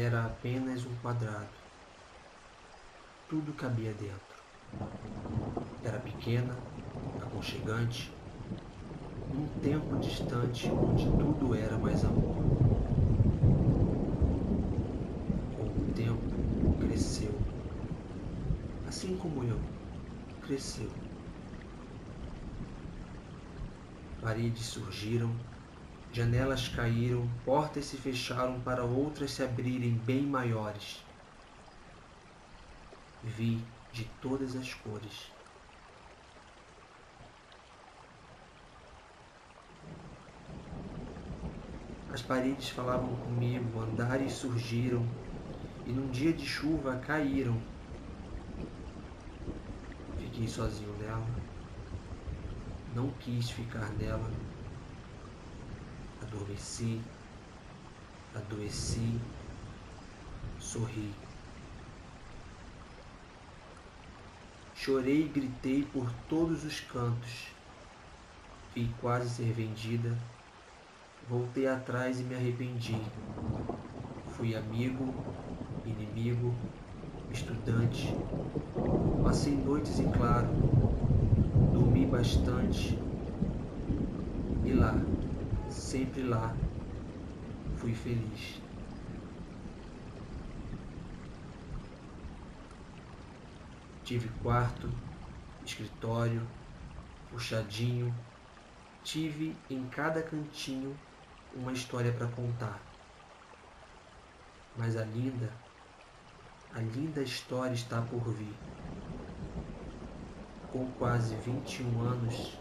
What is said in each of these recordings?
era apenas um quadrado. Tudo cabia dentro. Era pequena, aconchegante, num tempo distante onde tudo era mais amor. Com o tempo, cresceu. Assim como eu, cresceu. Paredes surgiram, janelas caíram, portas se fecharam para outras se abrirem bem maiores. Vi de todas as cores. As paredes falavam comigo, andares surgiram, e num dia de chuva caíram. Fiquei sozinho nela, não quis ficar nela. Adormeci, adoeci, sorri. Chorei e gritei por todos os cantos. Vi quase ser vendida Voltei atrás e me arrependi. Fui amigo, inimigo, estudante. Passei noites em claro, dormi bastante. E lá, sempre lá, fui feliz. Tive quarto, escritório, puxadinho, tive em cada cantinho uma história para contar. Mas a linda, a linda história está por vir. Com quase 21 anos,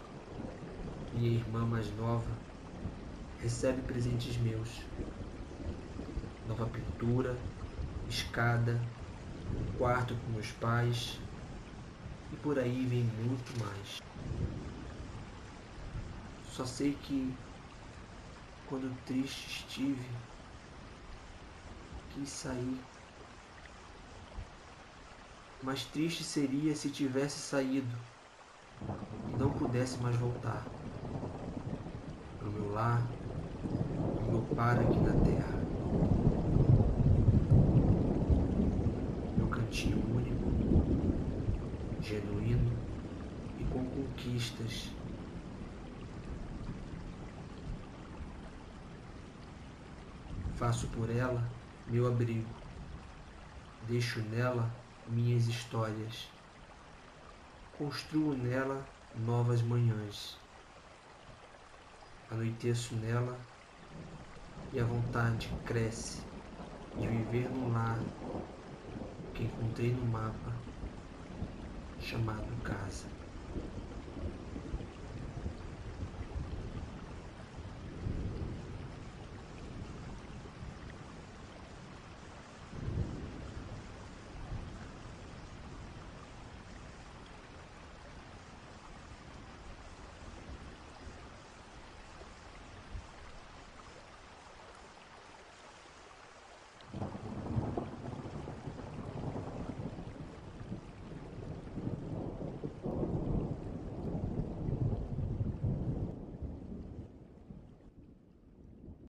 minha irmã mais nova recebe presentes meus. Nova pintura, escada, um quarto com meus pais e por aí vem muito mais. Só sei que quando triste estive, quis sair. Mas triste seria se tivesse saído e não pudesse mais voltar para o meu lar, meu par aqui na terra. Meu cantinho único, genuíno e com conquistas. Faço por ela meu abrigo, deixo nela minhas histórias, construo nela novas manhãs, anoiteço nela e a vontade cresce de viver no lar que encontrei no mapa chamado casa.